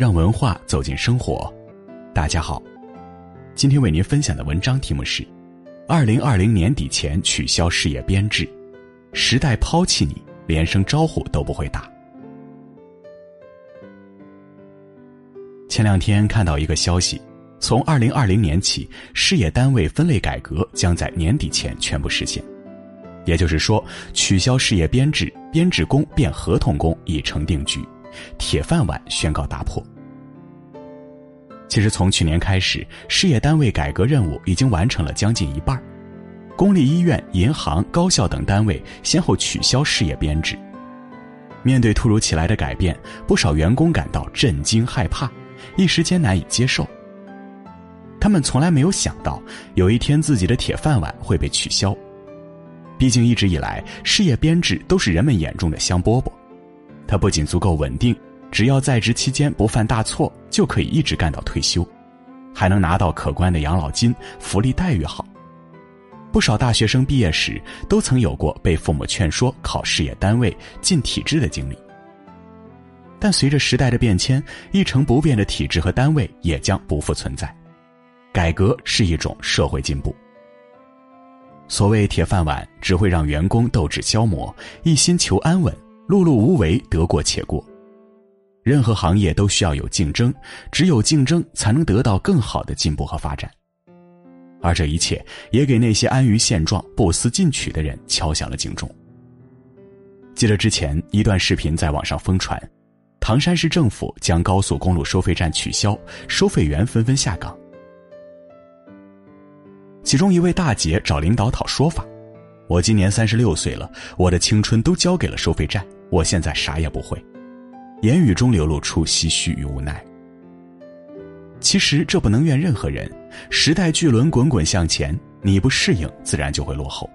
让文化走进生活。大家好，今天为您分享的文章题目是：二零二零年底前取消事业编制，时代抛弃你，连声招呼都不会打。前两天看到一个消息，从二零二零年起，事业单位分类改革将在年底前全部实现。也就是说，取消事业编制，编制工变合同工已成定局，铁饭碗宣告打破。其实从去年开始，事业单位改革任务已经完成了将近一半公立医院、银行、高校等单位先后取消事业编制。面对突如其来的改变，不少员工感到震惊害怕，一时间难以接受。他们从来没有想到，有一天自己的铁饭碗会被取消。毕竟一直以来，事业编制都是人们眼中的香饽饽，它不仅足够稳定，只要在职期间不犯大错，就可以一直干到退休，还能拿到可观的养老金，福利待遇好。不少大学生毕业时都曾有过被父母劝说考事业单位进体制的经历。但随着时代的变迁，一成不变的体制和单位也将不复存在。改革是一种社会进步。所谓铁饭碗，只会让员工斗志消磨，一心求安稳，碌碌无为，得过且过。任何行业都需要有竞争，只有竞争才能得到更好的进步和发展。而这一切也给那些安于现状、不思进取的人敲响了警钟。记得之前一段视频在网上疯传，唐山市政府将高速公路收费站取消，收费员纷纷下岗。其中一位大姐找领导讨说法：“我今年三十六岁了，我的青春都交给了收费站，我现在啥也不会。”言语中流露出唏嘘与无奈。其实这不能怨任何人，时代巨轮滚滚向前，你不适应，自然就会落后。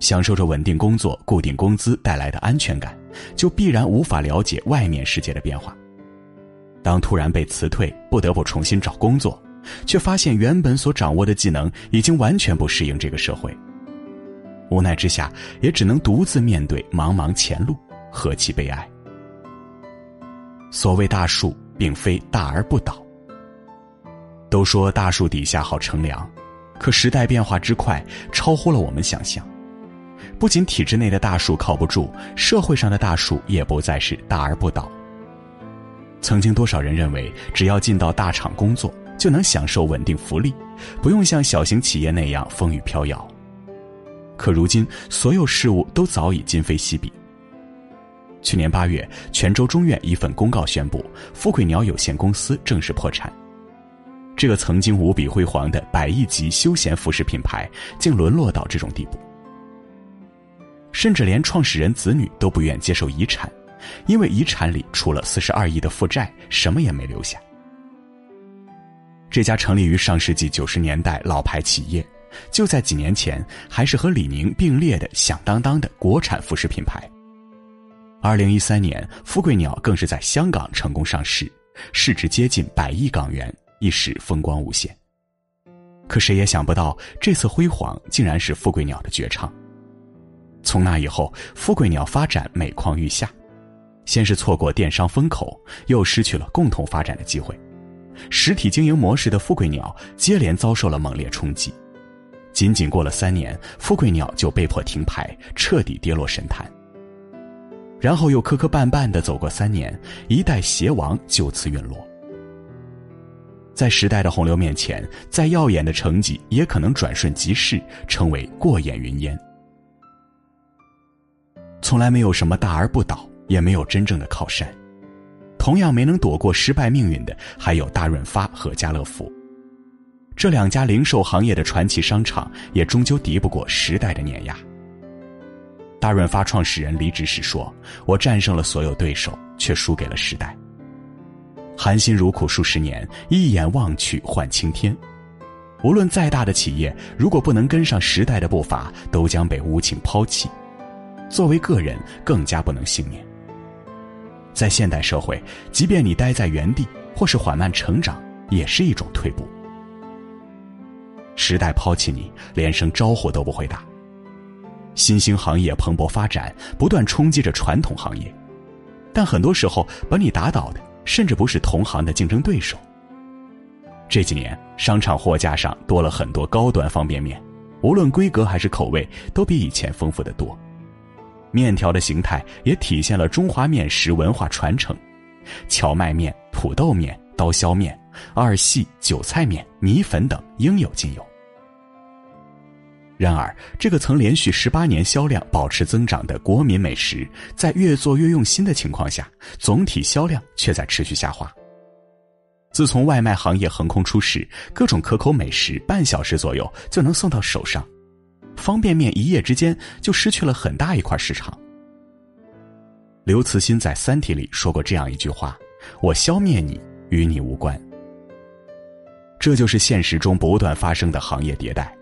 享受着稳定工作、固定工资带来的安全感，就必然无法了解外面世界的变化。当突然被辞退，不得不重新找工作。却发现原本所掌握的技能已经完全不适应这个社会。无奈之下，也只能独自面对茫茫前路，何其悲哀！所谓大树，并非大而不倒。都说大树底下好乘凉，可时代变化之快，超乎了我们想象。不仅体制内的大树靠不住，社会上的大树也不再是大而不倒。曾经多少人认为，只要进到大厂工作，就能享受稳定福利，不用像小型企业那样风雨飘摇。可如今，所有事物都早已今非昔比。去年八月，泉州中院一份公告宣布，富贵鸟有限公司正式破产。这个曾经无比辉煌的百亿级休闲服饰品牌，竟沦落到这种地步。甚至连创始人子女都不愿接受遗产，因为遗产里除了四十二亿的负债，什么也没留下。这家成立于上世纪九十年代老牌企业，就在几年前还是和李宁并列的响当当的国产服饰品牌。二零一三年，富贵鸟更是在香港成功上市，市值接近百亿港元，一时风光无限。可谁也想不到，这次辉煌竟然是富贵鸟的绝唱。从那以后，富贵鸟发展每况愈下，先是错过电商风口，又失去了共同发展的机会。实体经营模式的富贵鸟接连遭受了猛烈冲击，仅仅过了三年，富贵鸟就被迫停牌，彻底跌落神坛。然后又磕磕绊绊的走过三年，一代鞋王就此陨落。在时代的洪流面前，再耀眼的成绩也可能转瞬即逝，成为过眼云烟。从来没有什么大而不倒，也没有真正的靠山。同样没能躲过失败命运的，还有大润发和家乐福。这两家零售行业的传奇商场，也终究敌不过时代的碾压。大润发创始人离职时说：“我战胜了所有对手，却输给了时代。含辛茹苦数十年，一眼望去换青天。无论再大的企业，如果不能跟上时代的步伐，都将被无情抛弃。作为个人，更加不能幸免。”在现代社会，即便你待在原地或是缓慢成长，也是一种退步。时代抛弃你，连声招呼都不会打。新兴行业蓬勃发展，不断冲击着传统行业，但很多时候把你打倒的甚至不是同行的竞争对手。这几年，商场货架上多了很多高端方便面，无论规格还是口味，都比以前丰富的多。面条的形态也体现了中华面食文化传承，荞麦面、土豆面、刀削面、二细、韭菜面、米粉等应有尽有。然而，这个曾连续十八年销量保持增长的国民美食，在越做越用心的情况下，总体销量却在持续下滑。自从外卖行业横空出世，各种可口美食半小时左右就能送到手上，方便面一夜之间就失去了很大一块市场。刘慈欣在《三体》里说过这样一句话：“我消灭你，与你无关。”这就是现实中不断发生的行业迭代。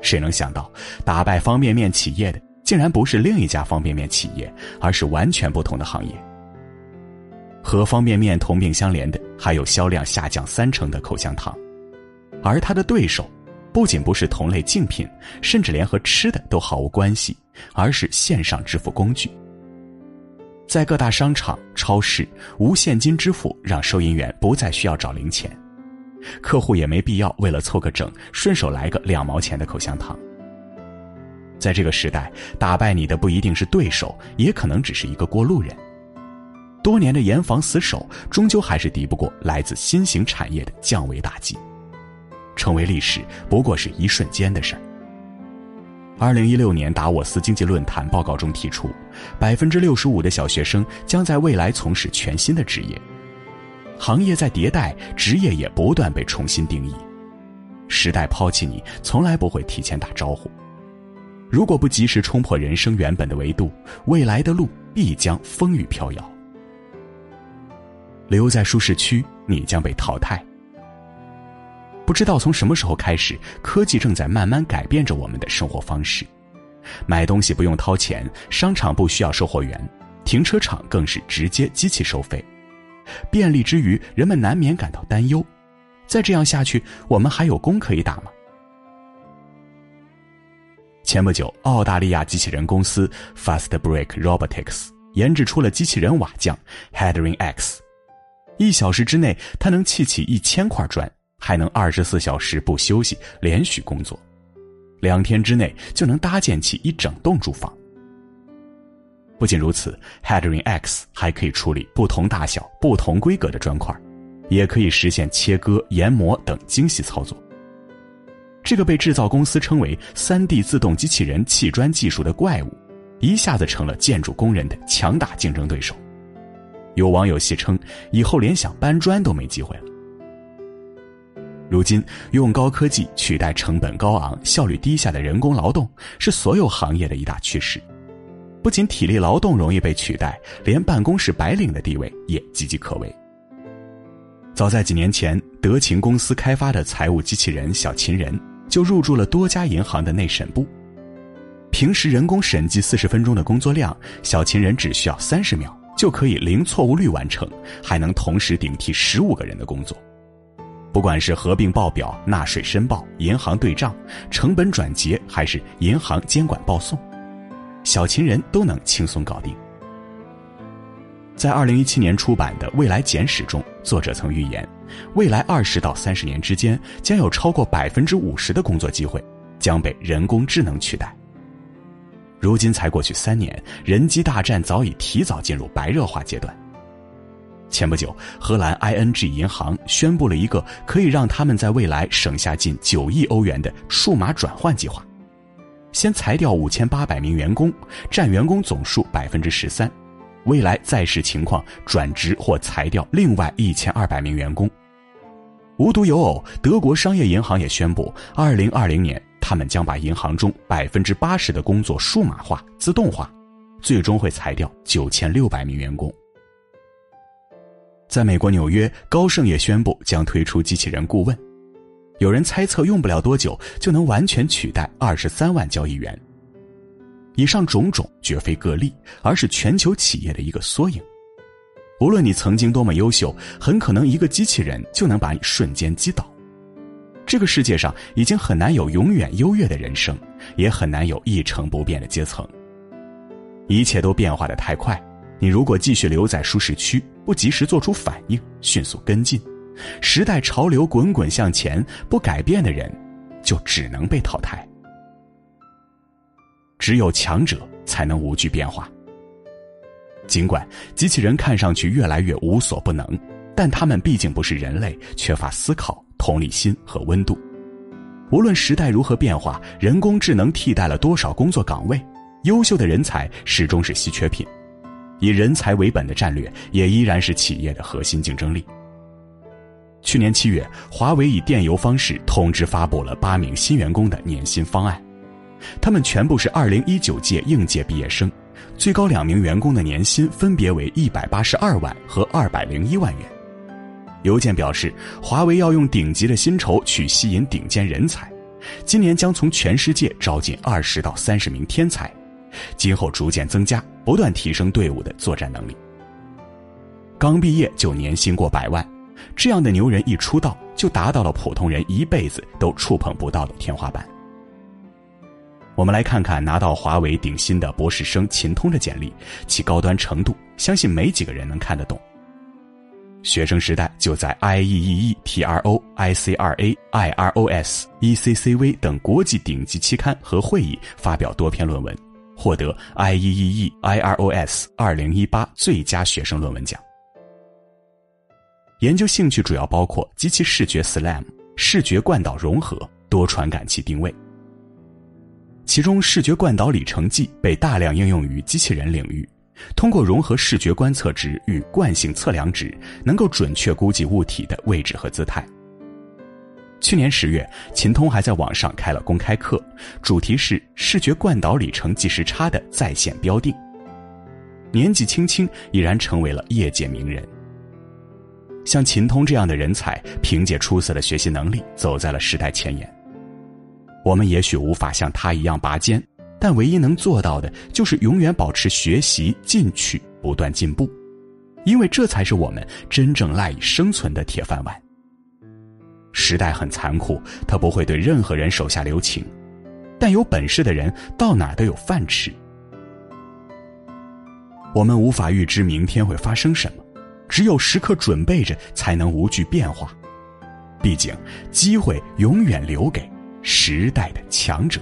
谁能想到，打败方便面企业的竟然不是另一家方便面企业，而是完全不同的行业。和方便面同病相怜的，还有销量下降三成的口香糖，而他的对手，不仅不是同类竞品，甚至连和吃的都毫无关系，而是线上支付工具。在各大商场、超市，无现金支付让收银员不再需要找零钱。客户也没必要为了凑个整，顺手来个两毛钱的口香糖。在这个时代，打败你的不一定是对手，也可能只是一个过路人。多年的严防死守，终究还是敌不过来自新型产业的降维打击。成为历史，不过是一瞬间的事儿。二零一六年达沃斯经济论坛报告中提出，百分之六十五的小学生将在未来从事全新的职业。行业在迭代，职业也不断被重新定义。时代抛弃你，从来不会提前打招呼。如果不及时冲破人生原本的维度，未来的路必将风雨飘摇。留在舒适区，你将被淘汰。不知道从什么时候开始，科技正在慢慢改变着我们的生活方式。买东西不用掏钱，商场不需要售货员，停车场更是直接机器收费。便利之余，人们难免感到担忧。再这样下去，我们还有工可以打吗？前不久，澳大利亚机器人公司 Fast Break Robotics 研制出了机器人瓦匠 Headring X。一小时之内，它能砌起一千块砖，还能二十四小时不休息连续工作。两天之内就能搭建起一整栋住房。不仅如此，Headring X 还可以处理不同大小、不同规格的砖块，也可以实现切割、研磨等精细操作。这个被制造公司称为“三 D 自动机器人砌砖技术”的怪物，一下子成了建筑工人的强大竞争对手。有网友戏称，以后连想搬砖都没机会了。如今，用高科技取代成本高昂、效率低下的人工劳动，是所有行业的一大趋势。不仅体力劳动容易被取代，连办公室白领的地位也岌岌可危。早在几年前，德勤公司开发的财务机器人“小秦人”就入驻了多家银行的内审部。平时人工审计四十分钟的工作量，小秦人只需要三十秒就可以零错误率完成，还能同时顶替十五个人的工作。不管是合并报表、纳税申报、银行对账、成本转结，还是银行监管报送。小情人都能轻松搞定。在二零一七年出版的《未来简史》中，作者曾预言，未来二十到三十年之间，将有超过百分之五十的工作机会将被人工智能取代。如今才过去三年，人机大战早已提早进入白热化阶段。前不久，荷兰 ING 银行宣布了一个可以让他们在未来省下近九亿欧元的数码转换计划。先裁掉五千八百名员工，占员工总数百分之十三。未来再视情况转职或裁掉另外一千二百名员工。无独有偶，德国商业银行也宣布，二零二零年他们将把银行中百分之八十的工作数码化、自动化，最终会裁掉九千六百名员工。在美国纽约，高盛也宣布将推出机器人顾问。有人猜测，用不了多久就能完全取代二十三万交易员。以上种种绝非个例，而是全球企业的一个缩影。无论你曾经多么优秀，很可能一个机器人就能把你瞬间击倒。这个世界上已经很难有永远优越的人生，也很难有一成不变的阶层。一切都变化的太快，你如果继续留在舒适区，不及时做出反应，迅速跟进，时代潮流滚滚向前，不改变的人，就只能被淘汰。只有强者才能无惧变化。尽管机器人看上去越来越无所不能，但他们毕竟不是人类，缺乏思考、同理心和温度。无论时代如何变化，人工智能替代了多少工作岗位，优秀的人才始终是稀缺品。以人才为本的战略也依然是企业的核心竞争力。去年七月，华为以电邮方式通知发布了八名新员工的年薪方案，他们全部是二零一九届应届毕业生。最高两名员工的年薪分别为一百八十二万和二百零一万元。邮件表示，华为要用顶级的薪酬去吸引顶尖人才，今年将从全世界招进二十到三十名天才，今后逐渐增加，不断提升队伍的作战能力。刚毕业就年薪过百万，这样的牛人一出道就达到了普通人一辈子都触碰不到的天花板。我们来看看拿到华为顶薪的博士生秦通的简历，其高端程度，相信没几个人能看得懂。学生时代就在 I E E E T R O I C R A I R O S E C C V 等国际顶级期刊和会议发表多篇论文，获得 I E E E I R O S 二零一八最佳学生论文奖。研究兴趣主要包括机器视觉 SLAM、视觉惯导融合、多传感器定位。其中，视觉惯导里程计被大量应用于机器人领域，通过融合视觉观测值与惯性测量值，能够准确估计物体的位置和姿态。去年十月，秦通还在网上开了公开课，主题是视觉惯导里程计时差的在线标定。年纪轻轻，已然成为了业界名人。像秦通这样的人才，凭借出色的学习能力，走在了时代前沿。我们也许无法像他一样拔尖，但唯一能做到的就是永远保持学习进取，不断进步，因为这才是我们真正赖以生存的铁饭碗。时代很残酷，他不会对任何人手下留情，但有本事的人到哪都有饭吃。我们无法预知明天会发生什么，只有时刻准备着，才能无惧变化。毕竟，机会永远留给。时代的强者。